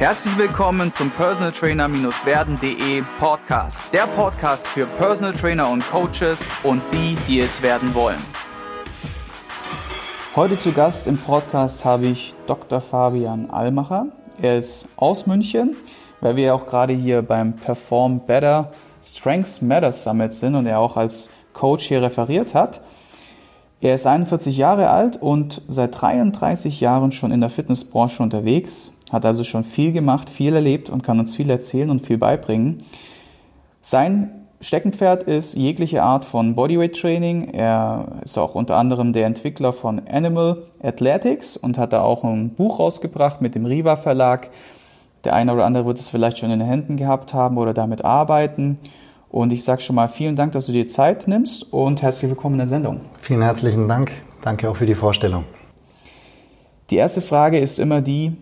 Herzlich willkommen zum Personal Trainer-werden.de Podcast. Der Podcast für Personal Trainer und Coaches und die, die es werden wollen. Heute zu Gast im Podcast habe ich Dr. Fabian Allmacher. Er ist aus München, weil wir auch gerade hier beim Perform Better Strengths Matter Summit sind und er auch als Coach hier referiert hat. Er ist 41 Jahre alt und seit 33 Jahren schon in der Fitnessbranche unterwegs hat also schon viel gemacht, viel erlebt und kann uns viel erzählen und viel beibringen. Sein Steckenpferd ist jegliche Art von Bodyweight Training. Er ist auch unter anderem der Entwickler von Animal Athletics und hat da auch ein Buch rausgebracht mit dem Riva Verlag. Der eine oder andere wird es vielleicht schon in den Händen gehabt haben oder damit arbeiten. Und ich sage schon mal vielen Dank, dass du dir Zeit nimmst und herzlich willkommen in der Sendung. Vielen herzlichen Dank. Danke auch für die Vorstellung. Die erste Frage ist immer die,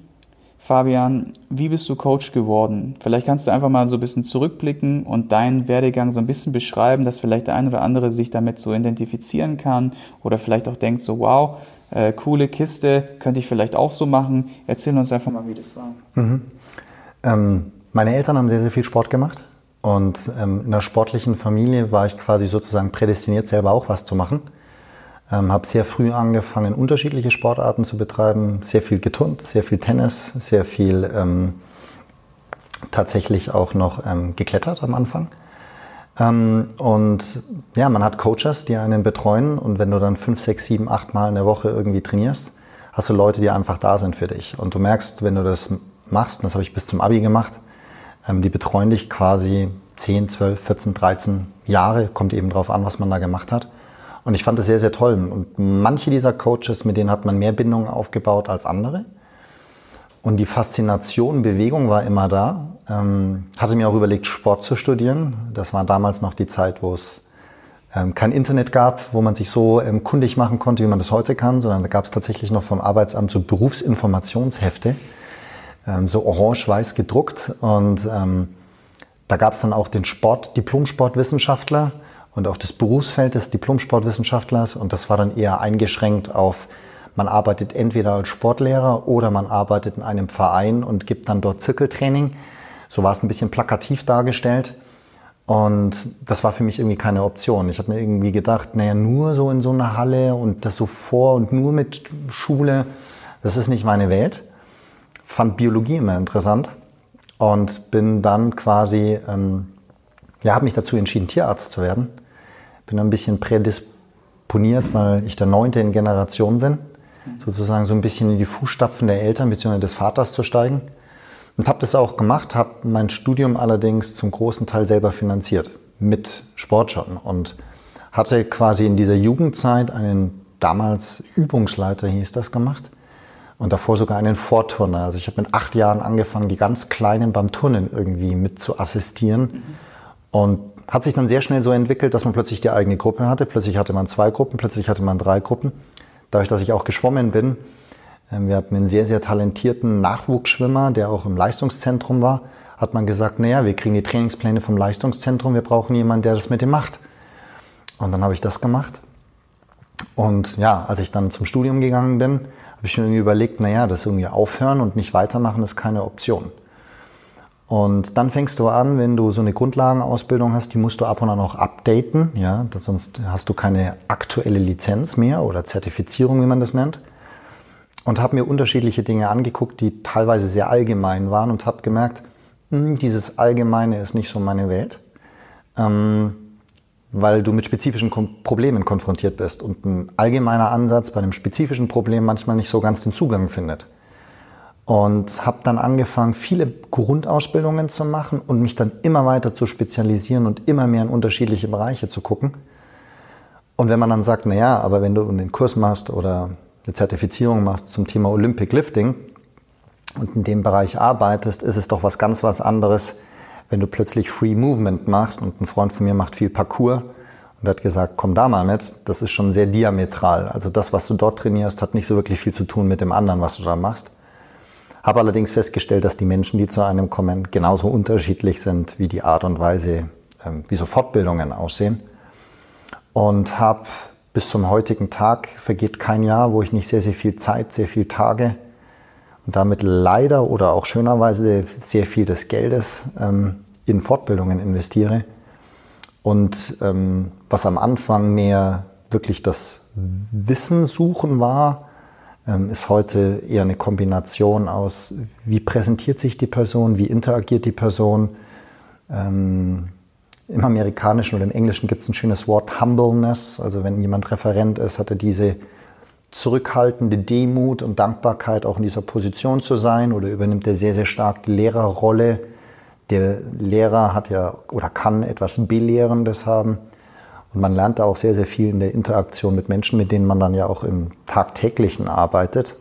Fabian, wie bist du Coach geworden? Vielleicht kannst du einfach mal so ein bisschen zurückblicken und deinen Werdegang so ein bisschen beschreiben, dass vielleicht der eine oder andere sich damit so identifizieren kann oder vielleicht auch denkt so, wow, äh, coole Kiste, könnte ich vielleicht auch so machen. Erzähl uns einfach mal, wie das war. Mhm. Ähm, meine Eltern haben sehr, sehr viel Sport gemacht und ähm, in einer sportlichen Familie war ich quasi sozusagen prädestiniert, selber auch was zu machen. Ähm, habe sehr früh angefangen, unterschiedliche Sportarten zu betreiben, sehr viel geturnt, sehr viel Tennis, sehr viel ähm, tatsächlich auch noch ähm, geklettert am Anfang. Ähm, und ja, man hat Coaches, die einen betreuen und wenn du dann fünf, sechs, sieben, acht Mal in der Woche irgendwie trainierst, hast du Leute, die einfach da sind für dich. Und du merkst, wenn du das machst, und das habe ich bis zum Abi gemacht, ähm, die betreuen dich quasi 10, 12, 14, 13 Jahre, kommt eben drauf an, was man da gemacht hat. Und ich fand das sehr, sehr toll. Und manche dieser Coaches, mit denen hat man mehr Bindungen aufgebaut als andere. Und die Faszination, Bewegung war immer da. Ähm, hatte mir auch überlegt, Sport zu studieren. Das war damals noch die Zeit, wo es ähm, kein Internet gab, wo man sich so ähm, kundig machen konnte, wie man das heute kann, sondern da gab es tatsächlich noch vom Arbeitsamt so Berufsinformationshefte, ähm, so orange-weiß gedruckt. Und ähm, da gab es dann auch den Sport, Diplom-Sportwissenschaftler und auch das Berufsfeld des Diplom-Sportwissenschaftlers. Und das war dann eher eingeschränkt auf, man arbeitet entweder als Sportlehrer oder man arbeitet in einem Verein und gibt dann dort Zirkeltraining. So war es ein bisschen plakativ dargestellt. Und das war für mich irgendwie keine Option. Ich habe mir irgendwie gedacht, naja, nur so in so einer Halle und das so vor und nur mit Schule, das ist nicht meine Welt. Fand Biologie immer interessant und bin dann quasi, ähm, ja, habe mich dazu entschieden, Tierarzt zu werden bin ein bisschen prädisponiert, weil ich der Neunte in Generation bin, sozusagen so ein bisschen in die Fußstapfen der Eltern bzw. des Vaters zu steigen. Und habe das auch gemacht, habe mein Studium allerdings zum großen Teil selber finanziert, mit Sportschotten. Und hatte quasi in dieser Jugendzeit einen damals Übungsleiter, hieß das, gemacht. Und davor sogar einen Vorturner. Also ich habe mit acht Jahren angefangen, die ganz Kleinen beim Turnen irgendwie mit zu assistieren. Mhm. Und hat sich dann sehr schnell so entwickelt, dass man plötzlich die eigene Gruppe hatte. Plötzlich hatte man zwei Gruppen, plötzlich hatte man drei Gruppen. Dadurch, dass ich auch geschwommen bin, ähm, wir hatten einen sehr, sehr talentierten Nachwuchsschwimmer, der auch im Leistungszentrum war, hat man gesagt, naja, wir kriegen die Trainingspläne vom Leistungszentrum, wir brauchen jemanden, der das mit dem macht. Und dann habe ich das gemacht. Und ja, als ich dann zum Studium gegangen bin, habe ich mir irgendwie überlegt, naja, das irgendwie aufhören und nicht weitermachen ist keine Option. Und dann fängst du an, wenn du so eine Grundlagenausbildung hast, die musst du ab und an auch updaten, ja, sonst hast du keine aktuelle Lizenz mehr oder Zertifizierung, wie man das nennt. Und habe mir unterschiedliche Dinge angeguckt, die teilweise sehr allgemein waren und habe gemerkt, hm, dieses Allgemeine ist nicht so meine Welt, ähm, weil du mit spezifischen Kom Problemen konfrontiert bist und ein allgemeiner Ansatz bei einem spezifischen Problem manchmal nicht so ganz den Zugang findet und habe dann angefangen, viele Grundausbildungen zu machen und mich dann immer weiter zu spezialisieren und immer mehr in unterschiedliche Bereiche zu gucken. Und wenn man dann sagt, na ja, aber wenn du einen Kurs machst oder eine Zertifizierung machst zum Thema Olympic Lifting und in dem Bereich arbeitest, ist es doch was ganz was anderes, wenn du plötzlich Free Movement machst und ein Freund von mir macht viel Parkour und hat gesagt, komm da mal mit. Das ist schon sehr diametral. Also das, was du dort trainierst, hat nicht so wirklich viel zu tun mit dem anderen, was du da machst. Habe allerdings festgestellt, dass die Menschen, die zu einem kommen, genauso unterschiedlich sind wie die Art und Weise, ähm, wie so Fortbildungen aussehen. Und habe bis zum heutigen Tag vergeht kein Jahr, wo ich nicht sehr, sehr viel Zeit, sehr viel Tage und damit leider oder auch schönerweise sehr viel des Geldes ähm, in Fortbildungen investiere. Und ähm, was am Anfang mehr wirklich das Wissen suchen war, ist heute eher eine Kombination aus, wie präsentiert sich die Person, wie interagiert die Person. Ähm, Im Amerikanischen oder im Englischen gibt es ein schönes Wort Humbleness. Also wenn jemand Referent ist, hat er diese zurückhaltende Demut und Dankbarkeit, auch in dieser Position zu sein oder übernimmt er sehr, sehr stark die Lehrerrolle. Der Lehrer hat ja oder kann etwas Belehrendes haben. Und man lernt da auch sehr, sehr viel in der Interaktion mit Menschen, mit denen man dann ja auch im tagtäglichen arbeitet.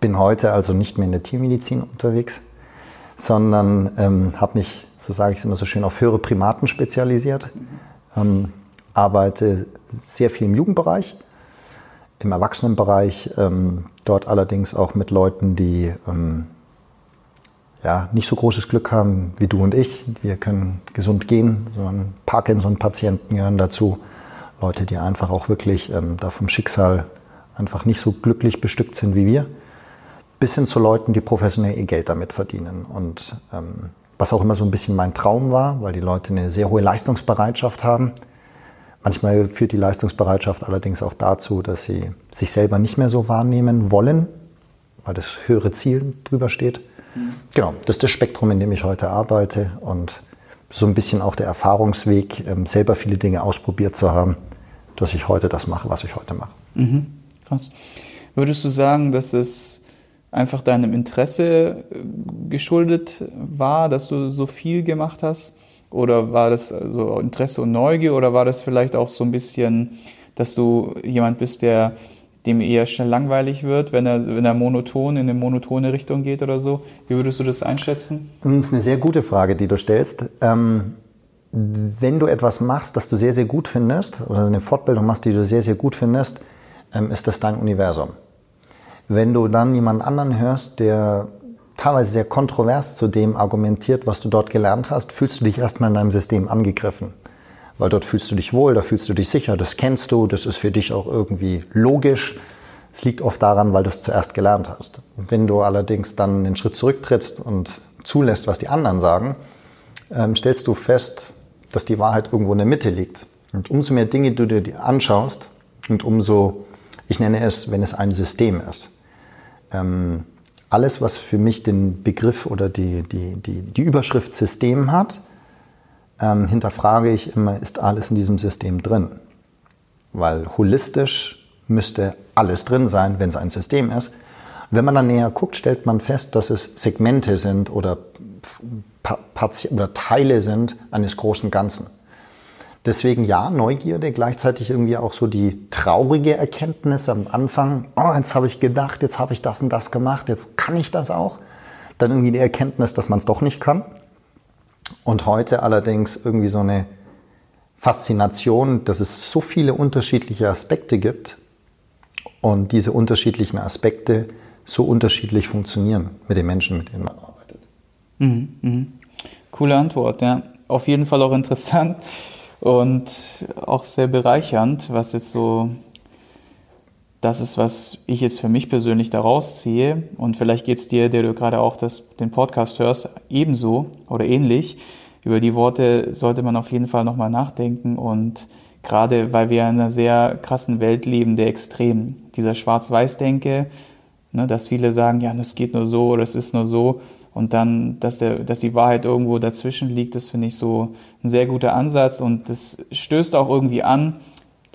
Bin heute also nicht mehr in der Tiermedizin unterwegs, sondern ähm, habe mich, so sage ich es immer so schön, auf höhere Primaten spezialisiert. Ähm, arbeite sehr viel im Jugendbereich im Erwachsenenbereich, ähm, dort allerdings auch mit Leuten, die ähm, ja, nicht so großes Glück haben wie du und ich. Wir können gesund gehen, sondern Parkinson-Patienten gehören dazu. Leute, die einfach auch wirklich ähm, da vom Schicksal einfach nicht so glücklich bestückt sind wie wir. Bis hin zu Leuten, die professionell ihr Geld damit verdienen. Und ähm, was auch immer so ein bisschen mein Traum war, weil die Leute eine sehr hohe Leistungsbereitschaft haben Manchmal führt die Leistungsbereitschaft allerdings auch dazu, dass sie sich selber nicht mehr so wahrnehmen wollen, weil das höhere Ziel drüber steht. Genau, das ist das Spektrum, in dem ich heute arbeite und so ein bisschen auch der Erfahrungsweg, ähm, selber viele Dinge ausprobiert zu haben, dass ich heute das mache, was ich heute mache. Mhm. Krass. Würdest du sagen, dass es einfach deinem Interesse äh, geschuldet war, dass du so viel gemacht hast? Oder war das so Interesse und Neugier oder war das vielleicht auch so ein bisschen, dass du jemand bist, der dem eher schnell langweilig wird, wenn er, wenn er monoton in eine monotone Richtung geht oder so? Wie würdest du das einschätzen? Das ist eine sehr gute Frage, die du stellst. Ähm, wenn du etwas machst, das du sehr, sehr gut findest, oder eine Fortbildung machst, die du sehr, sehr gut findest, ähm, ist das dein Universum. Wenn du dann jemand anderen hörst, der teilweise sehr kontrovers zu dem argumentiert, was du dort gelernt hast, fühlst du dich erstmal in deinem System angegriffen. Weil dort fühlst du dich wohl, da fühlst du dich sicher, das kennst du, das ist für dich auch irgendwie logisch. Es liegt oft daran, weil du es zuerst gelernt hast. Wenn du allerdings dann einen Schritt zurücktrittst und zulässt, was die anderen sagen, ähm, stellst du fest, dass die Wahrheit irgendwo in der Mitte liegt. Und umso mehr Dinge du dir anschaust und umso, ich nenne es, wenn es ein System ist, ähm, alles, was für mich den Begriff oder die, die, die, die Überschrift System hat, ähm, hinterfrage ich immer, ist alles in diesem System drin? Weil holistisch müsste alles drin sein, wenn es ein System ist. wenn man dann näher guckt, stellt man fest, dass es Segmente sind oder, oder Teile sind eines großen Ganzen. Deswegen ja, Neugierde, gleichzeitig irgendwie auch so die traurige Erkenntnis am Anfang, oh, jetzt habe ich gedacht, jetzt habe ich das und das gemacht, jetzt kann ich das auch. Dann irgendwie die Erkenntnis, dass man es doch nicht kann. Und heute allerdings irgendwie so eine Faszination, dass es so viele unterschiedliche Aspekte gibt und diese unterschiedlichen Aspekte so unterschiedlich funktionieren mit den Menschen, mit denen man arbeitet. Mhm, mh. Coole Antwort, ja. Auf jeden Fall auch interessant und auch sehr bereichernd, was jetzt so das ist, was ich jetzt für mich persönlich daraus ziehe. Und vielleicht geht es dir, der du gerade auch das, den Podcast hörst, ebenso oder ähnlich. Über die Worte sollte man auf jeden Fall nochmal nachdenken. Und gerade weil wir in einer sehr krassen Welt leben, der Extrem, dieser Schwarz-Weiß-Denke, ne, dass viele sagen, ja, das geht nur so oder es ist nur so. Und dann, dass, der, dass die Wahrheit irgendwo dazwischen liegt, das finde ich so ein sehr guter Ansatz und das stößt auch irgendwie an,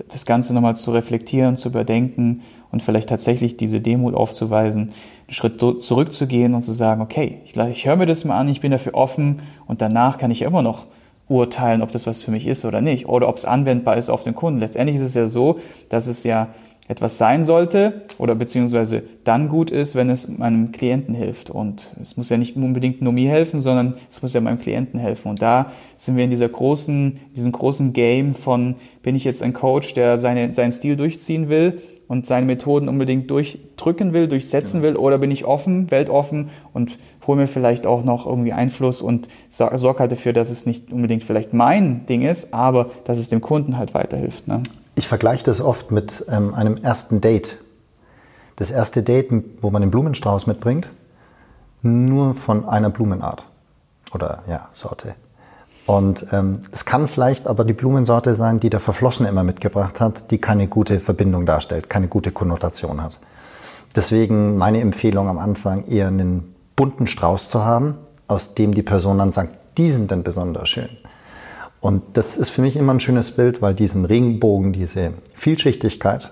das Ganze nochmal zu reflektieren, zu überdenken und vielleicht tatsächlich diese Demut aufzuweisen, einen Schritt zurückzugehen und zu sagen, okay, ich, ich höre mir das mal an, ich bin dafür offen und danach kann ich ja immer noch urteilen, ob das was für mich ist oder nicht oder ob es anwendbar ist auf den Kunden. Letztendlich ist es ja so, dass es ja etwas sein sollte oder beziehungsweise dann gut ist, wenn es meinem Klienten hilft. Und es muss ja nicht unbedingt nur mir helfen, sondern es muss ja meinem Klienten helfen. Und da sind wir in dieser großen, diesem großen Game von, bin ich jetzt ein Coach, der seine, seinen Stil durchziehen will und seine Methoden unbedingt durchdrücken will, durchsetzen will, oder bin ich offen, weltoffen und hole mir vielleicht auch noch irgendwie Einfluss und sorge halt dafür, dass es nicht unbedingt vielleicht mein Ding ist, aber dass es dem Kunden halt weiterhilft. Ne? Ich vergleiche das oft mit ähm, einem ersten Date. das erste Date, wo man den Blumenstrauß mitbringt, nur von einer Blumenart oder ja, Sorte. Und ähm, es kann vielleicht aber die Blumensorte sein, die der Verflossene immer mitgebracht hat, die keine gute Verbindung darstellt, keine gute Konnotation hat. Deswegen meine Empfehlung am Anfang eher einen bunten Strauß zu haben, aus dem die Person dann sagt, die sind dann besonders schön. Und das ist für mich immer ein schönes Bild, weil diesen Regenbogen, diese Vielschichtigkeit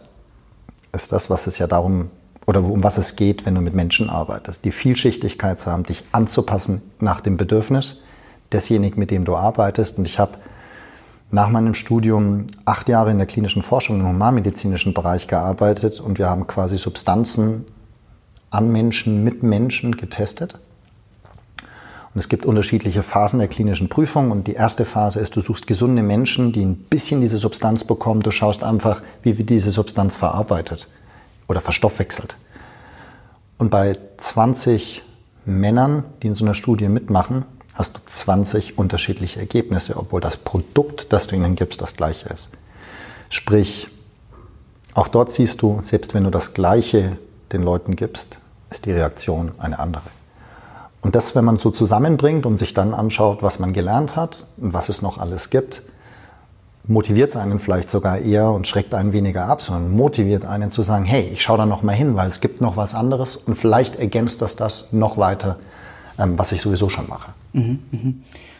ist das, was es ja darum oder um was es geht, wenn du mit Menschen arbeitest. Die Vielschichtigkeit zu haben, dich anzupassen nach dem Bedürfnis desjenigen, mit dem du arbeitest. Und ich habe nach meinem Studium acht Jahre in der klinischen Forschung im humanmedizinischen Bereich gearbeitet und wir haben quasi Substanzen an Menschen, mit Menschen getestet. Und es gibt unterschiedliche Phasen der klinischen Prüfung. Und die erste Phase ist, du suchst gesunde Menschen, die ein bisschen diese Substanz bekommen. Du schaust einfach, wie wird diese Substanz verarbeitet oder verstoffwechselt. Und bei 20 Männern, die in so einer Studie mitmachen, hast du 20 unterschiedliche Ergebnisse, obwohl das Produkt, das du ihnen gibst, das gleiche ist. Sprich, auch dort siehst du, selbst wenn du das gleiche den Leuten gibst, ist die Reaktion eine andere. Und das, wenn man so zusammenbringt und sich dann anschaut, was man gelernt hat und was es noch alles gibt, motiviert es einen vielleicht sogar eher und schreckt einen weniger ab, sondern motiviert einen zu sagen, hey, ich schaue da noch mal hin, weil es gibt noch was anderes und vielleicht ergänzt das das noch weiter, ähm, was ich sowieso schon mache. Mhm, mh.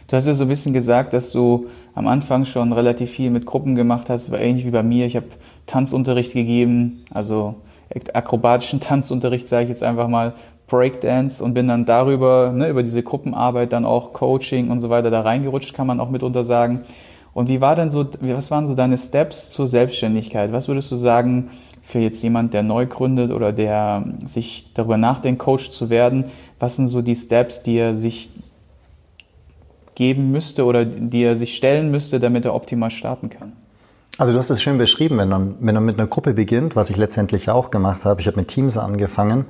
Du hast ja so ein bisschen gesagt, dass du am Anfang schon relativ viel mit Gruppen gemacht hast, war ähnlich wie bei mir. Ich habe Tanzunterricht gegeben, also akrobatischen Tanzunterricht, sage ich jetzt einfach mal, Breakdance und bin dann darüber, ne, über diese Gruppenarbeit, dann auch Coaching und so weiter da reingerutscht, kann man auch mitunter sagen. Und wie war denn so, was waren so deine Steps zur Selbstständigkeit? Was würdest du sagen für jetzt jemand, der neu gründet oder der sich darüber nachdenkt, Coach zu werden? Was sind so die Steps, die er sich geben müsste oder die er sich stellen müsste, damit er optimal starten kann? Also du hast es schön beschrieben, wenn man, wenn man mit einer Gruppe beginnt, was ich letztendlich auch gemacht habe. Ich habe mit Teams angefangen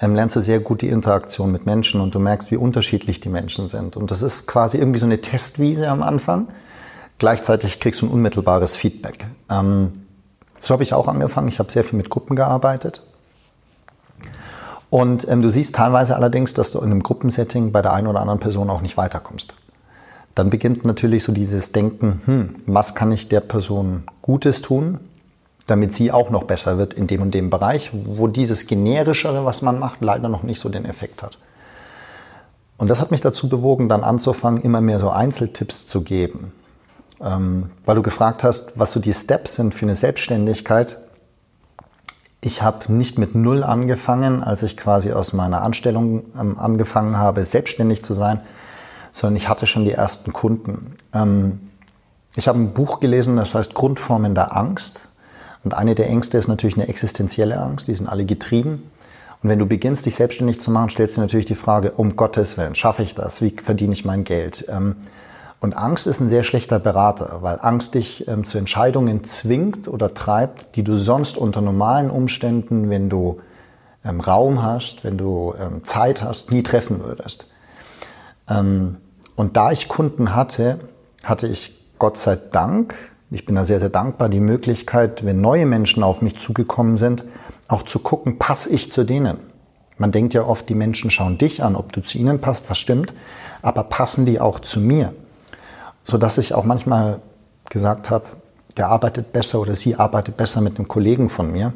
ähm, lernst du sehr gut die Interaktion mit Menschen und du merkst, wie unterschiedlich die Menschen sind. Und das ist quasi irgendwie so eine Testwiese am Anfang. Gleichzeitig kriegst du ein unmittelbares Feedback. Ähm, so habe ich auch angefangen. Ich habe sehr viel mit Gruppen gearbeitet. Und ähm, du siehst teilweise allerdings, dass du in einem Gruppensetting bei der einen oder anderen Person auch nicht weiterkommst. Dann beginnt natürlich so dieses Denken, hm, was kann ich der Person Gutes tun? Damit sie auch noch besser wird in dem und dem Bereich, wo dieses generischere, was man macht, leider noch nicht so den Effekt hat. Und das hat mich dazu bewogen, dann anzufangen, immer mehr so Einzeltipps zu geben. Ähm, weil du gefragt hast, was so die Steps sind für eine Selbstständigkeit. Ich habe nicht mit Null angefangen, als ich quasi aus meiner Anstellung ähm, angefangen habe, selbstständig zu sein, sondern ich hatte schon die ersten Kunden. Ähm, ich habe ein Buch gelesen, das heißt Grundformen der Angst und eine der Ängste ist natürlich eine existenzielle Angst, die sind alle getrieben. Und wenn du beginnst, dich selbstständig zu machen, stellst du natürlich die Frage, um Gottes Willen, schaffe ich das? Wie verdiene ich mein Geld? Ähm, und Angst ist ein sehr schlechter Berater, weil Angst dich ähm, zu Entscheidungen zwingt oder treibt, die du sonst unter normalen Umständen, wenn du ähm, Raum hast, wenn du Zeit hast, nie treffen würdest. Und da ich Kunden hatte, hatte ich Gott sei Dank ich bin da sehr, sehr dankbar, die Möglichkeit, wenn neue Menschen auf mich zugekommen sind, auch zu gucken, passe ich zu denen. Man denkt ja oft, die Menschen schauen dich an, ob du zu ihnen passt, was stimmt, aber passen die auch zu mir? Sodass ich auch manchmal gesagt habe, der arbeitet besser oder sie arbeitet besser mit einem Kollegen von mir,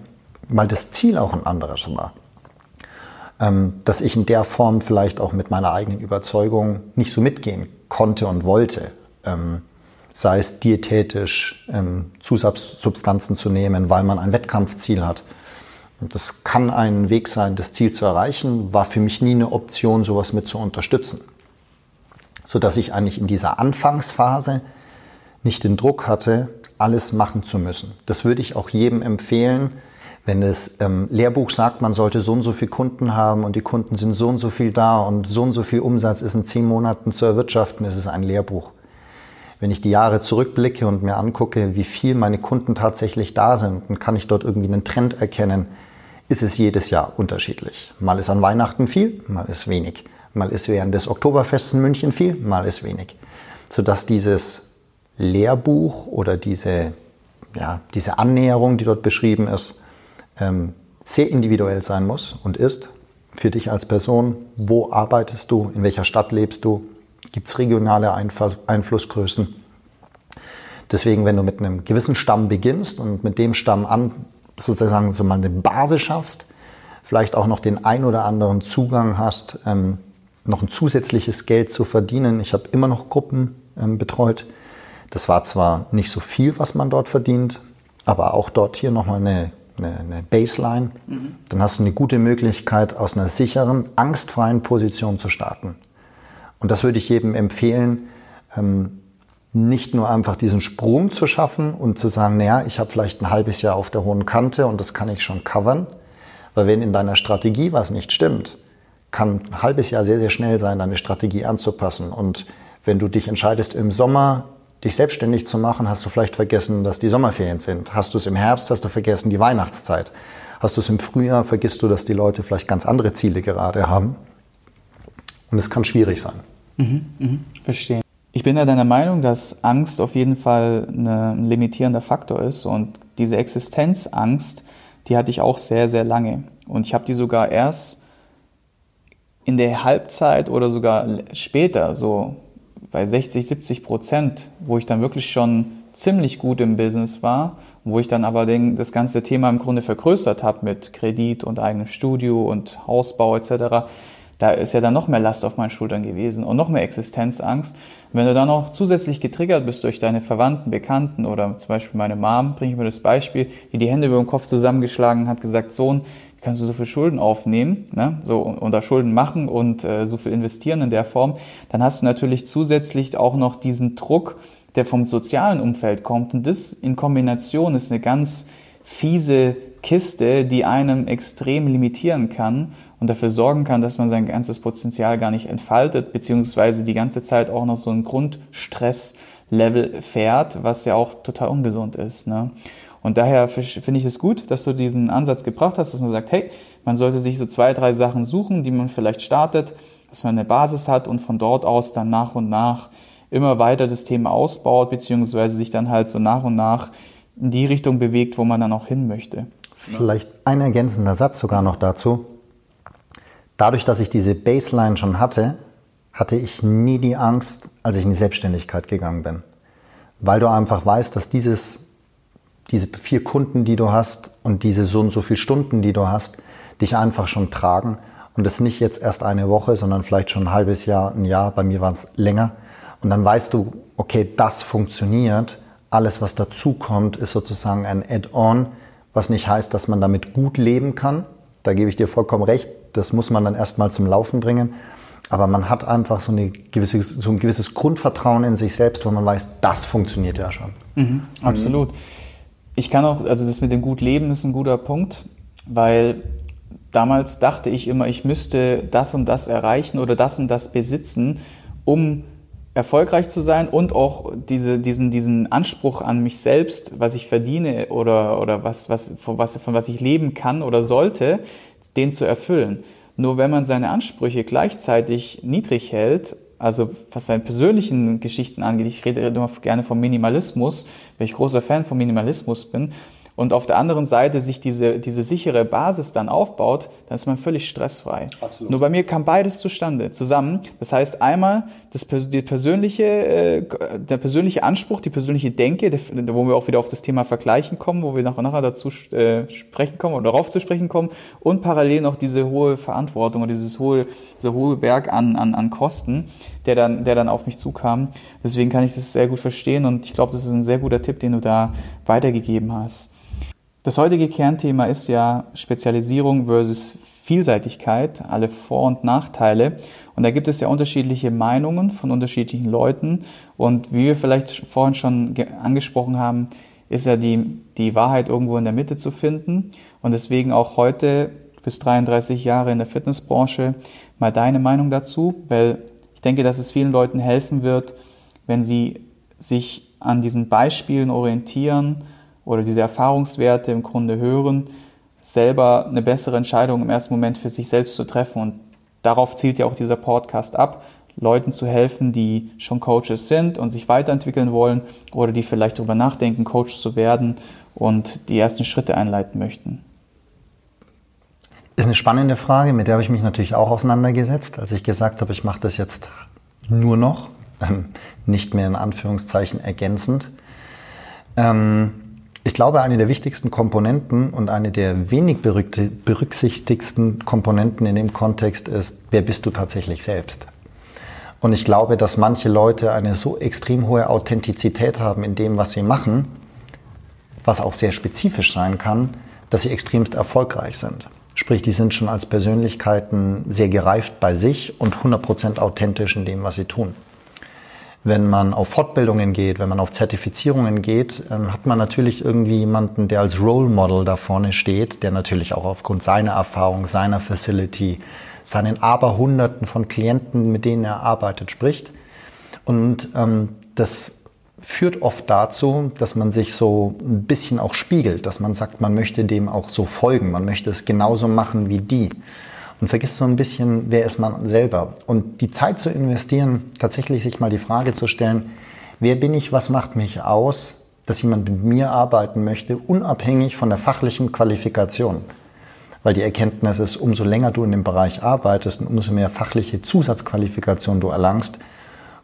weil das Ziel auch ein anderes war. Ähm, dass ich in der Form vielleicht auch mit meiner eigenen Überzeugung nicht so mitgehen konnte und wollte. Ähm, sei es diätetisch ähm, Zusatzsubstanzen zu nehmen, weil man ein Wettkampfziel hat. Und das kann ein Weg sein, das Ziel zu erreichen, war für mich nie eine Option, sowas mit zu unterstützen. Sodass ich eigentlich in dieser Anfangsphase nicht den Druck hatte, alles machen zu müssen. Das würde ich auch jedem empfehlen, wenn das ähm, Lehrbuch sagt, man sollte so und so viele Kunden haben und die Kunden sind so und so viel da und so und so viel Umsatz ist in zehn Monaten zu erwirtschaften, ist es ein Lehrbuch. Wenn ich die Jahre zurückblicke und mir angucke, wie viel meine Kunden tatsächlich da sind, dann kann ich dort irgendwie einen Trend erkennen, ist es jedes Jahr unterschiedlich. Mal ist an Weihnachten viel, mal ist wenig. Mal ist während des Oktoberfests in München viel, mal ist wenig. Sodass dieses Lehrbuch oder diese, ja, diese Annäherung, die dort beschrieben ist, ähm, sehr individuell sein muss und ist für dich als Person. Wo arbeitest du? In welcher Stadt lebst du? Gibt es regionale Einflussgrößen? Deswegen, wenn du mit einem gewissen Stamm beginnst und mit dem Stamm an sozusagen so mal eine Basis schaffst, vielleicht auch noch den ein oder anderen Zugang hast, ähm, noch ein zusätzliches Geld zu verdienen. Ich habe immer noch Gruppen ähm, betreut. Das war zwar nicht so viel, was man dort verdient, aber auch dort hier nochmal eine, eine, eine Baseline. Mhm. Dann hast du eine gute Möglichkeit, aus einer sicheren, angstfreien Position zu starten. Und das würde ich jedem empfehlen, ähm, nicht nur einfach diesen Sprung zu schaffen und zu sagen, naja, ich habe vielleicht ein halbes Jahr auf der hohen Kante und das kann ich schon covern. Weil wenn in deiner Strategie was nicht stimmt, kann ein halbes Jahr sehr, sehr schnell sein, deine Strategie anzupassen. Und wenn du dich entscheidest, im Sommer dich selbstständig zu machen, hast du vielleicht vergessen, dass die Sommerferien sind. Hast du es im Herbst, hast du vergessen die Weihnachtszeit. Hast du es im Frühjahr, vergisst du, dass die Leute vielleicht ganz andere Ziele gerade haben. Und es kann schwierig sein. Mhm, mh, verstehe. Ich bin ja deiner Meinung, dass Angst auf jeden Fall ein limitierender Faktor ist und diese Existenzangst, die hatte ich auch sehr, sehr lange. Und ich habe die sogar erst in der Halbzeit oder sogar später, so bei 60, 70 Prozent, wo ich dann wirklich schon ziemlich gut im Business war, wo ich dann aber den, das ganze Thema im Grunde vergrößert habe mit Kredit und eigenem Studio und Hausbau etc., da ist ja dann noch mehr Last auf meinen Schultern gewesen und noch mehr Existenzangst. Und wenn du dann noch zusätzlich getriggert bist durch deine Verwandten, Bekannten oder zum Beispiel meine Mom, bringe ich mir das Beispiel, die die Hände über den Kopf zusammengeschlagen hat, gesagt, Sohn, wie kannst du so viel Schulden aufnehmen, ne? so unter Schulden machen und äh, so viel investieren in der Form, dann hast du natürlich zusätzlich auch noch diesen Druck, der vom sozialen Umfeld kommt. Und das in Kombination ist eine ganz fiese Kiste, die einem extrem limitieren kann und dafür sorgen kann, dass man sein ganzes Potenzial gar nicht entfaltet, beziehungsweise die ganze Zeit auch noch so ein Grundstresslevel fährt, was ja auch total ungesund ist. Ne? Und daher finde ich es gut, dass du diesen Ansatz gebracht hast, dass man sagt, hey, man sollte sich so zwei, drei Sachen suchen, die man vielleicht startet, dass man eine Basis hat und von dort aus dann nach und nach immer weiter das Thema ausbaut, beziehungsweise sich dann halt so nach und nach in die Richtung bewegt, wo man dann auch hin möchte. Vielleicht ein ergänzender Satz sogar noch dazu. Dadurch, dass ich diese Baseline schon hatte, hatte ich nie die Angst, als ich in die Selbstständigkeit gegangen bin. Weil du einfach weißt, dass dieses, diese vier Kunden, die du hast und diese so und so viele Stunden, die du hast, dich einfach schon tragen und es nicht jetzt erst eine Woche, sondern vielleicht schon ein halbes Jahr, ein Jahr, bei mir waren es länger. Und dann weißt du, okay, das funktioniert. Alles, was dazukommt, ist sozusagen ein Add-on, was nicht heißt, dass man damit gut leben kann. Da gebe ich dir vollkommen recht. Das muss man dann erstmal zum Laufen bringen. Aber man hat einfach so, eine gewisse, so ein gewisses Grundvertrauen in sich selbst, wo man weiß, das funktioniert ja schon. Mhm, absolut. Ich kann auch, also das mit dem gut leben ist ein guter Punkt, weil damals dachte ich immer, ich müsste das und das erreichen oder das und das besitzen, um erfolgreich zu sein und auch diese, diesen, diesen Anspruch an mich selbst, was ich verdiene oder, oder was, was, von, was, von was ich leben kann oder sollte, den zu erfüllen. Nur wenn man seine Ansprüche gleichzeitig niedrig hält, also was seine persönlichen Geschichten angeht, ich rede immer gerne vom Minimalismus, weil ich großer Fan vom Minimalismus bin, und auf der anderen Seite sich diese, diese sichere Basis dann aufbaut, dann ist man völlig stressfrei. Absolut. Nur bei mir kam beides zustande, zusammen. Das heißt einmal das, die persönliche, äh, der persönliche Anspruch, die persönliche Denke, wo wir auch wieder auf das Thema Vergleichen kommen, wo wir nachher, nachher dazu äh, sprechen kommen oder darauf zu sprechen kommen und parallel noch diese hohe Verantwortung und dieses hohe, dieser hohe Berg an, an, an Kosten, der dann, der dann auf mich zukam. Deswegen kann ich das sehr gut verstehen und ich glaube, das ist ein sehr guter Tipp, den du da weitergegeben hast. Das heutige Kernthema ist ja Spezialisierung versus Vielseitigkeit, alle Vor- und Nachteile. Und da gibt es ja unterschiedliche Meinungen von unterschiedlichen Leuten. Und wie wir vielleicht vorhin schon angesprochen haben, ist ja die, die Wahrheit irgendwo in der Mitte zu finden. Und deswegen auch heute bis 33 Jahre in der Fitnessbranche mal deine Meinung dazu, weil ich denke, dass es vielen Leuten helfen wird, wenn sie sich an diesen Beispielen orientieren oder diese Erfahrungswerte im Grunde hören, selber eine bessere Entscheidung im ersten Moment für sich selbst zu treffen. Und darauf zielt ja auch dieser Podcast ab, Leuten zu helfen, die schon Coaches sind und sich weiterentwickeln wollen oder die vielleicht darüber nachdenken, Coach zu werden und die ersten Schritte einleiten möchten. Ist eine spannende Frage, mit der habe ich mich natürlich auch auseinandergesetzt, als ich gesagt habe, ich mache das jetzt nur noch, ähm, nicht mehr in Anführungszeichen ergänzend. Ähm, ich glaube, eine der wichtigsten Komponenten und eine der wenig berücksichtigsten Komponenten in dem Kontext ist, wer bist du tatsächlich selbst? Und ich glaube, dass manche Leute eine so extrem hohe Authentizität haben in dem, was sie machen, was auch sehr spezifisch sein kann, dass sie extremst erfolgreich sind. Sprich, die sind schon als Persönlichkeiten sehr gereift bei sich und 100% authentisch in dem, was sie tun. Wenn man auf Fortbildungen geht, wenn man auf Zertifizierungen geht, ähm, hat man natürlich irgendwie jemanden, der als Role Model da vorne steht, der natürlich auch aufgrund seiner Erfahrung, seiner Facility, seinen Aberhunderten von Klienten, mit denen er arbeitet, spricht. Und ähm, das führt oft dazu, dass man sich so ein bisschen auch spiegelt, dass man sagt, man möchte dem auch so folgen, man möchte es genauso machen wie die und vergisst so ein bisschen, wer ist man selber. Und die Zeit zu investieren, tatsächlich sich mal die Frage zu stellen, wer bin ich, was macht mich aus, dass jemand mit mir arbeiten möchte, unabhängig von der fachlichen Qualifikation. Weil die Erkenntnis ist, umso länger du in dem Bereich arbeitest und umso mehr fachliche Zusatzqualifikation du erlangst,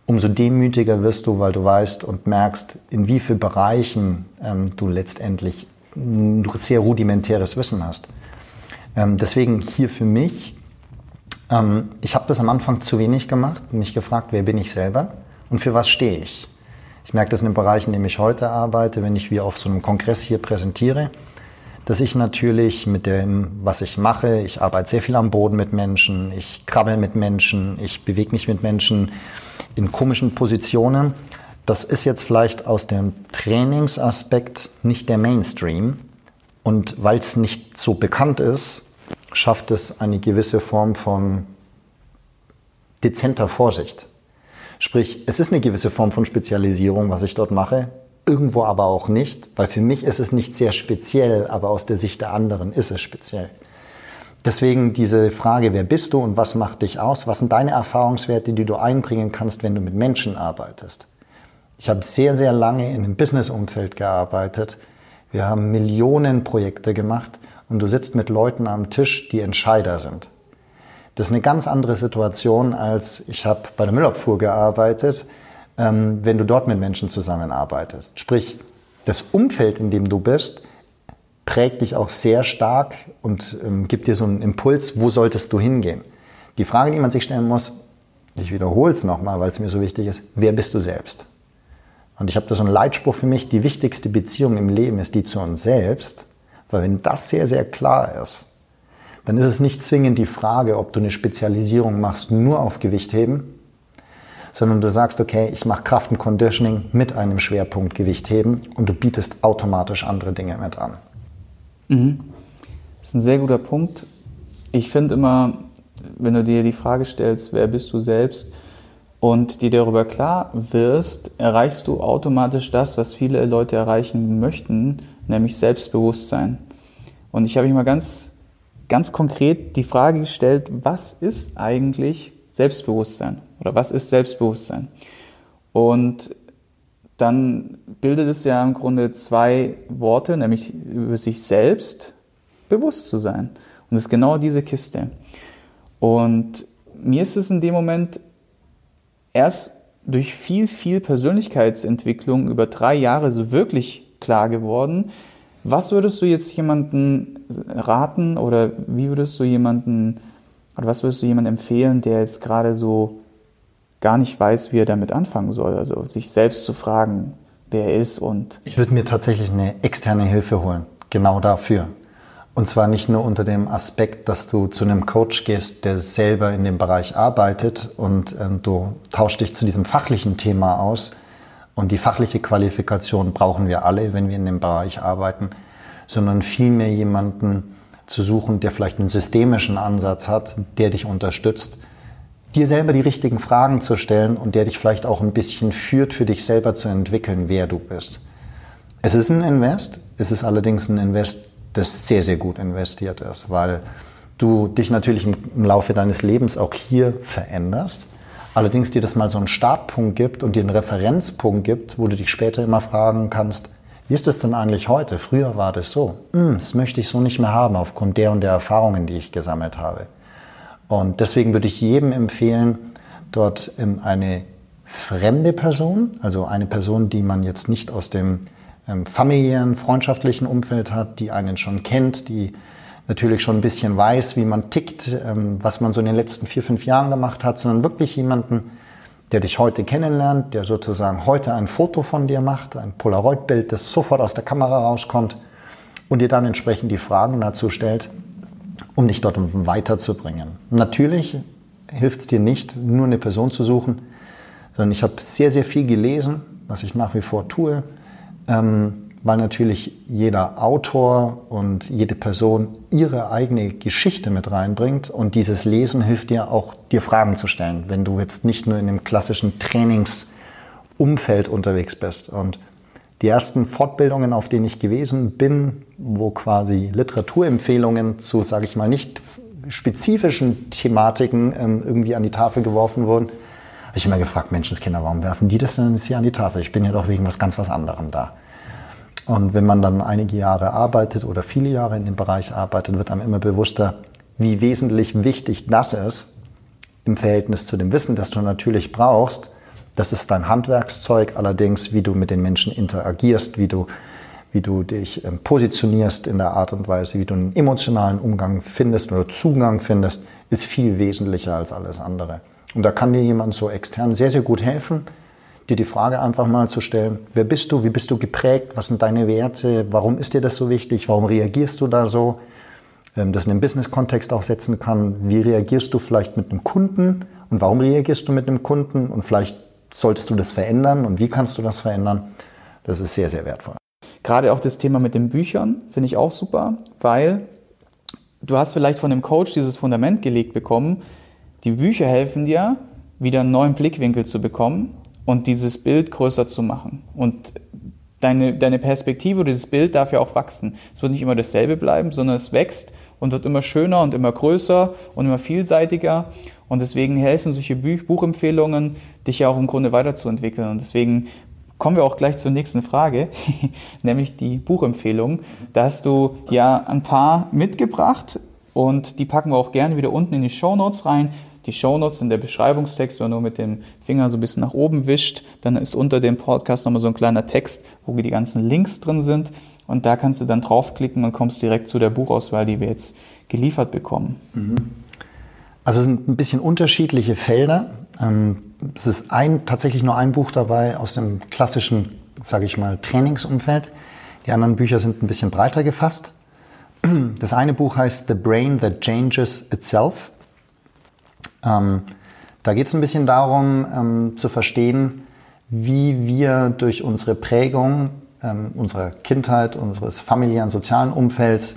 umso demütiger wirst du, weil du weißt und merkst, in wie vielen Bereichen ähm, du letztendlich sehr rudimentäres Wissen hast. Ähm, deswegen hier für mich, ähm, ich habe das am Anfang zu wenig gemacht, mich gefragt, wer bin ich selber und für was stehe ich. Ich merke das in dem Bereich, in dem ich heute arbeite, wenn ich wie auf so einem Kongress hier präsentiere, dass ich natürlich mit dem, was ich mache, ich arbeite sehr viel am Boden mit Menschen, ich krabbel mit Menschen, ich bewege mich mit Menschen, in komischen Positionen. Das ist jetzt vielleicht aus dem Trainingsaspekt nicht der Mainstream. Und weil es nicht so bekannt ist, schafft es eine gewisse Form von dezenter Vorsicht. Sprich, es ist eine gewisse Form von Spezialisierung, was ich dort mache, irgendwo aber auch nicht, weil für mich ist es nicht sehr speziell, aber aus der Sicht der anderen ist es speziell. Deswegen diese Frage, wer bist du und was macht dich aus? Was sind deine Erfahrungswerte, die du einbringen kannst, wenn du mit Menschen arbeitest? Ich habe sehr, sehr lange in einem Businessumfeld gearbeitet. Wir haben Millionen Projekte gemacht und du sitzt mit Leuten am Tisch, die Entscheider sind. Das ist eine ganz andere Situation, als ich habe bei der Müllabfuhr gearbeitet, ähm, wenn du dort mit Menschen zusammenarbeitest. Sprich, das Umfeld, in dem du bist, prägt dich auch sehr stark und ähm, gibt dir so einen Impuls, wo solltest du hingehen. Die Frage, die man sich stellen muss, ich wiederhole es nochmal, weil es mir so wichtig ist, wer bist du selbst? Und ich habe da so einen Leitspruch für mich, die wichtigste Beziehung im Leben ist die zu uns selbst, weil wenn das sehr, sehr klar ist, dann ist es nicht zwingend die Frage, ob du eine Spezialisierung machst nur auf Gewichtheben, sondern du sagst, okay, ich mache Kraft und Conditioning mit einem Schwerpunkt Gewichtheben und du bietest automatisch andere Dinge mit an. Mhm. Das ist ein sehr guter Punkt. Ich finde immer, wenn du dir die Frage stellst, wer bist du selbst und dir darüber klar wirst, erreichst du automatisch das, was viele Leute erreichen möchten, nämlich Selbstbewusstsein. Und ich habe mich mal ganz, ganz konkret die Frage gestellt, was ist eigentlich Selbstbewusstsein? Oder was ist Selbstbewusstsein? Und dann bildet es ja im Grunde zwei Worte, nämlich über sich selbst bewusst zu sein. Und das ist genau diese Kiste. Und mir ist es in dem Moment erst durch viel, viel Persönlichkeitsentwicklung über drei Jahre so wirklich klar geworden. Was würdest du jetzt jemanden raten oder wie würdest du jemanden oder was würdest du jemandem empfehlen, der jetzt gerade so gar nicht weiß, wie er damit anfangen soll. Also sich selbst zu fragen, wer er ist und. Ich würde mir tatsächlich eine externe Hilfe holen, genau dafür. Und zwar nicht nur unter dem Aspekt, dass du zu einem Coach gehst, der selber in dem Bereich arbeitet und äh, du tauschst dich zu diesem fachlichen Thema aus. Und die fachliche Qualifikation brauchen wir alle, wenn wir in dem Bereich arbeiten, sondern vielmehr jemanden zu suchen, der vielleicht einen systemischen Ansatz hat, der dich unterstützt, dir selber die richtigen Fragen zu stellen und der dich vielleicht auch ein bisschen führt, für dich selber zu entwickeln, wer du bist. Es ist ein Invest, es ist allerdings ein Invest, das sehr, sehr gut investiert ist, weil du dich natürlich im Laufe deines Lebens auch hier veränderst. Allerdings dir das mal so einen Startpunkt gibt und dir einen Referenzpunkt gibt, wo du dich später immer fragen kannst, wie ist es denn eigentlich heute? Früher war das so. Hm, das möchte ich so nicht mehr haben aufgrund der und der Erfahrungen, die ich gesammelt habe. Und deswegen würde ich jedem empfehlen, dort eine fremde Person, also eine Person, die man jetzt nicht aus dem ähm, familiären, freundschaftlichen Umfeld hat, die einen schon kennt, die natürlich schon ein bisschen weiß, wie man tickt, ähm, was man so in den letzten vier, fünf Jahren gemacht hat, sondern wirklich jemanden, der dich heute kennenlernt, der sozusagen heute ein Foto von dir macht, ein Polaroid-Bild, das sofort aus der Kamera rauskommt und dir dann entsprechend die Fragen dazu stellt, um dich dort weiterzubringen. Natürlich hilft es dir nicht, nur eine Person zu suchen, sondern ich habe sehr, sehr viel gelesen, was ich nach wie vor tue, ähm, weil natürlich jeder Autor und jede Person ihre eigene Geschichte mit reinbringt und dieses Lesen hilft dir auch, dir Fragen zu stellen, wenn du jetzt nicht nur in einem klassischen Trainingsumfeld unterwegs bist. Und die ersten Fortbildungen, auf denen ich gewesen bin, wo quasi Literaturempfehlungen zu, sage ich mal, nicht spezifischen Thematiken ähm, irgendwie an die Tafel geworfen wurden, habe ich immer gefragt, Menschenskinder, warum werfen die das denn jetzt hier an die Tafel? Ich bin ja doch wegen was ganz was anderem da. Und wenn man dann einige Jahre arbeitet oder viele Jahre in dem Bereich arbeitet, wird einem immer bewusster, wie wesentlich wichtig das ist im Verhältnis zu dem Wissen, das du natürlich brauchst. Das ist dein Handwerkszeug, allerdings, wie du mit den Menschen interagierst, wie du, wie du dich ähm, positionierst in der Art und Weise, wie du einen emotionalen Umgang findest oder Zugang findest, ist viel wesentlicher als alles andere. Und da kann dir jemand so extern sehr, sehr gut helfen dir die Frage einfach mal zu stellen, wer bist du, wie bist du geprägt, was sind deine Werte, warum ist dir das so wichtig, warum reagierst du da so, ähm, das in den Business-Kontext auch setzen kann, wie reagierst du vielleicht mit einem Kunden? Und warum reagierst du mit einem Kunden? Und vielleicht solltest du das verändern. Und wie kannst du das verändern, das ist sehr, sehr wertvoll. Gerade auch das Thema mit den Büchern finde ich auch super, weil du hast vielleicht von dem Coach dieses Fundament gelegt bekommen, die Bücher helfen dir, wieder einen neuen Blickwinkel zu bekommen und dieses Bild größer zu machen. Und deine, deine Perspektive, dieses Bild darf ja auch wachsen. Es wird nicht immer dasselbe bleiben, sondern es wächst und wird immer schöner und immer größer und immer vielseitiger. Und deswegen helfen solche Buchempfehlungen, dich ja auch im Grunde weiterzuentwickeln. Und deswegen kommen wir auch gleich zur nächsten Frage, nämlich die Buchempfehlung. Da hast du ja ein paar mitgebracht und die packen wir auch gerne wieder unten in die Show Notes rein die Shownotes in der Beschreibungstext, wenn du mit dem Finger so ein bisschen nach oben wischt, dann ist unter dem Podcast nochmal so ein kleiner Text, wo die ganzen Links drin sind. Und da kannst du dann draufklicken und kommst direkt zu der Buchauswahl, die wir jetzt geliefert bekommen. Mhm. Also es sind ein bisschen unterschiedliche Felder. Ähm, es ist ein, tatsächlich nur ein Buch dabei aus dem klassischen, sage ich mal, Trainingsumfeld. Die anderen Bücher sind ein bisschen breiter gefasst. Das eine Buch heißt The Brain That Changes Itself ähm, da geht es ein bisschen darum, ähm, zu verstehen, wie wir durch unsere Prägung ähm, unserer Kindheit, unseres familiären, sozialen Umfelds,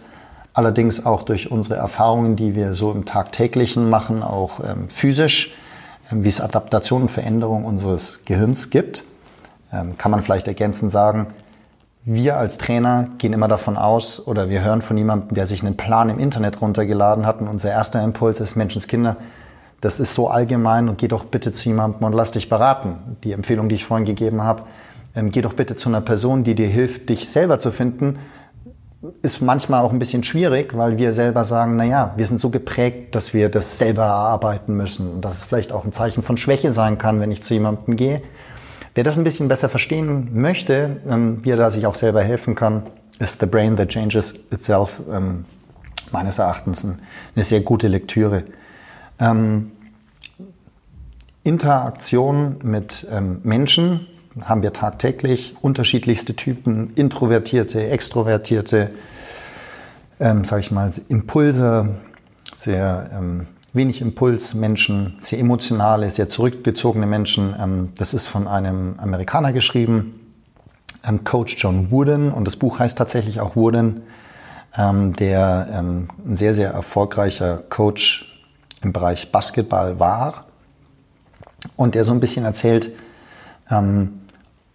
allerdings auch durch unsere Erfahrungen, die wir so im Tagtäglichen machen, auch ähm, physisch, ähm, wie es Adaptation und Veränderung unseres Gehirns gibt. Ähm, kann man vielleicht ergänzend sagen, wir als Trainer gehen immer davon aus oder wir hören von jemandem, der sich einen Plan im Internet runtergeladen hat und unser erster Impuls ist, Menschenskinder, das ist so allgemein und geh doch bitte zu jemandem und lass dich beraten. Die Empfehlung, die ich vorhin gegeben habe, ähm, geh doch bitte zu einer Person, die dir hilft, dich selber zu finden, ist manchmal auch ein bisschen schwierig, weil wir selber sagen, na ja, wir sind so geprägt, dass wir das selber erarbeiten müssen und dass es vielleicht auch ein Zeichen von Schwäche sein kann, wenn ich zu jemandem gehe. Wer das ein bisschen besser verstehen möchte, ähm, wie er da sich auch selber helfen kann, ist The Brain That Changes Itself ähm, meines Erachtens eine sehr gute Lektüre. Ähm, Interaktion mit ähm, Menschen haben wir tagtäglich, unterschiedlichste Typen, introvertierte, extrovertierte, ähm, sage ich mal, Impulse, sehr ähm, wenig Impulsmenschen, sehr emotionale, sehr zurückgezogene Menschen. Ähm, das ist von einem Amerikaner geschrieben, ähm, Coach John Wooden, und das Buch heißt tatsächlich auch Wooden, ähm, der ähm, ein sehr, sehr erfolgreicher Coach im Bereich Basketball war und der so ein bisschen erzählt, ähm,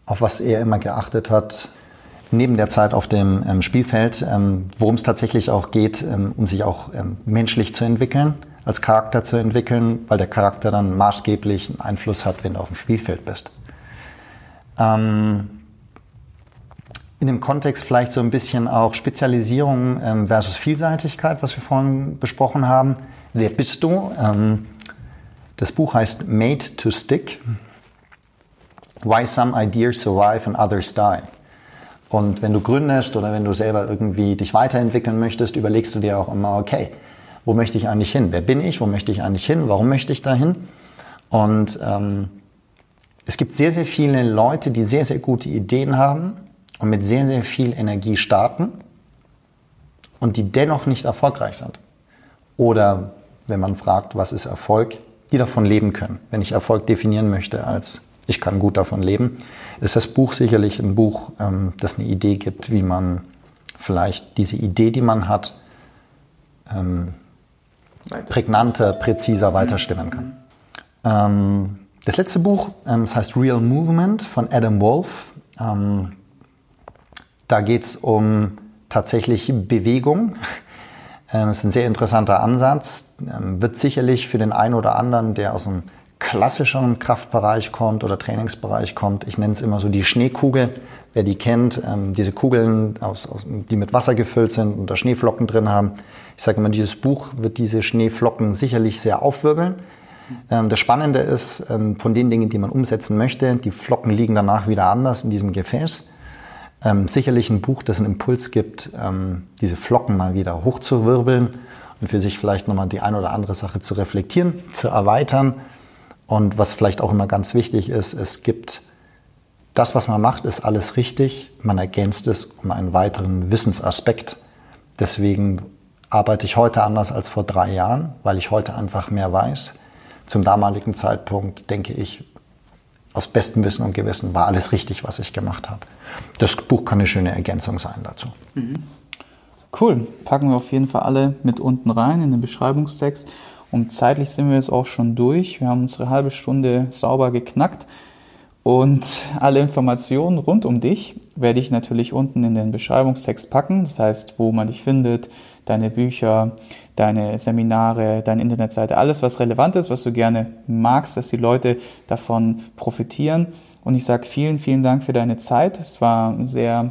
auf was er immer geachtet hat, neben der Zeit auf dem ähm, Spielfeld, ähm, worum es tatsächlich auch geht, ähm, um sich auch ähm, menschlich zu entwickeln, als Charakter zu entwickeln, weil der Charakter dann maßgeblich einen Einfluss hat, wenn du auf dem Spielfeld bist. Ähm, in dem Kontext vielleicht so ein bisschen auch Spezialisierung versus Vielseitigkeit, was wir vorhin besprochen haben. Wer bist du? Ähm, das Buch heißt Made to Stick. Why Some Ideas Survive and Others Die. Und wenn du gründest oder wenn du selber irgendwie dich weiterentwickeln möchtest, überlegst du dir auch immer, okay, wo möchte ich eigentlich hin? Wer bin ich? Wo möchte ich eigentlich hin? Warum möchte ich dahin? Und ähm, es gibt sehr, sehr viele Leute, die sehr, sehr gute Ideen haben und mit sehr, sehr viel Energie starten und die dennoch nicht erfolgreich sind. Oder wenn man fragt, was ist Erfolg, die davon leben können. Wenn ich Erfolg definieren möchte als ich kann gut davon leben, ist das Buch sicherlich ein Buch, ähm, das eine Idee gibt, wie man vielleicht diese Idee, die man hat, ähm, prägnanter, präziser weiterstimmen kann. Ähm, das letzte Buch, das heißt Real Movement von Adam Wolf. Da geht es um tatsächlich Bewegung. Ähm, das ist ein sehr interessanter Ansatz. Ähm, wird sicherlich für den einen oder anderen, der aus dem klassischeren Kraftbereich kommt oder Trainingsbereich kommt, ich nenne es immer so die Schneekugel, wer die kennt, ähm, diese Kugeln, aus, aus, die mit Wasser gefüllt sind und da Schneeflocken drin haben. Ich sage immer, dieses Buch wird diese Schneeflocken sicherlich sehr aufwirbeln. Ähm, das Spannende ist, ähm, von den Dingen, die man umsetzen möchte, die Flocken liegen danach wieder anders in diesem Gefäß. Ähm, sicherlich ein Buch, das einen Impuls gibt, ähm, diese Flocken mal wieder hochzuwirbeln und für sich vielleicht nochmal die eine oder andere Sache zu reflektieren, zu erweitern. Und was vielleicht auch immer ganz wichtig ist, es gibt das, was man macht, ist alles richtig. Man ergänzt es um einen weiteren Wissensaspekt. Deswegen arbeite ich heute anders als vor drei Jahren, weil ich heute einfach mehr weiß. Zum damaligen Zeitpunkt denke ich, aus bestem Wissen und Gewissen war alles richtig, was ich gemacht habe. Das Buch kann eine schöne Ergänzung sein dazu. Mhm. Cool. Packen wir auf jeden Fall alle mit unten rein in den Beschreibungstext. Und zeitlich sind wir jetzt auch schon durch. Wir haben unsere halbe Stunde sauber geknackt. Und alle Informationen rund um dich werde ich natürlich unten in den Beschreibungstext packen. Das heißt, wo man dich findet, deine Bücher, deine Seminare, deine Internetseite, alles, was relevant ist, was du gerne magst, dass die Leute davon profitieren. Und ich sage vielen, vielen Dank für deine Zeit. Es war sehr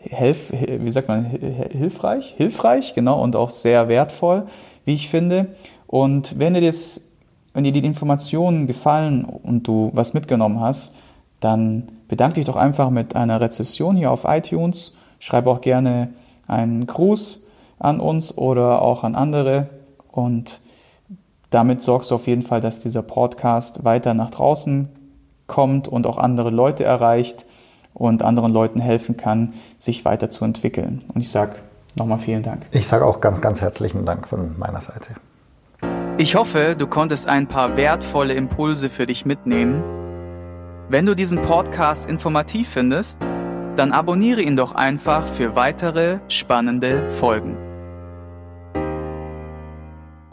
helf, wie sagt man, hilfreich, hilfreich, genau, und auch sehr wertvoll, wie ich finde. Und wenn dir das, wenn dir die Informationen gefallen und du was mitgenommen hast, dann bedanke dich doch einfach mit einer Rezession hier auf iTunes. Schreib auch gerne einen Gruß an uns oder auch an andere. Und damit sorgst du auf jeden Fall, dass dieser Podcast weiter nach draußen kommt und auch andere Leute erreicht und anderen Leuten helfen kann, sich weiterzuentwickeln. Und ich sage nochmal vielen Dank. Ich sage auch ganz, ganz herzlichen Dank von meiner Seite. Ich hoffe, du konntest ein paar wertvolle Impulse für dich mitnehmen. Wenn du diesen Podcast informativ findest, dann abonniere ihn doch einfach für weitere spannende Folgen.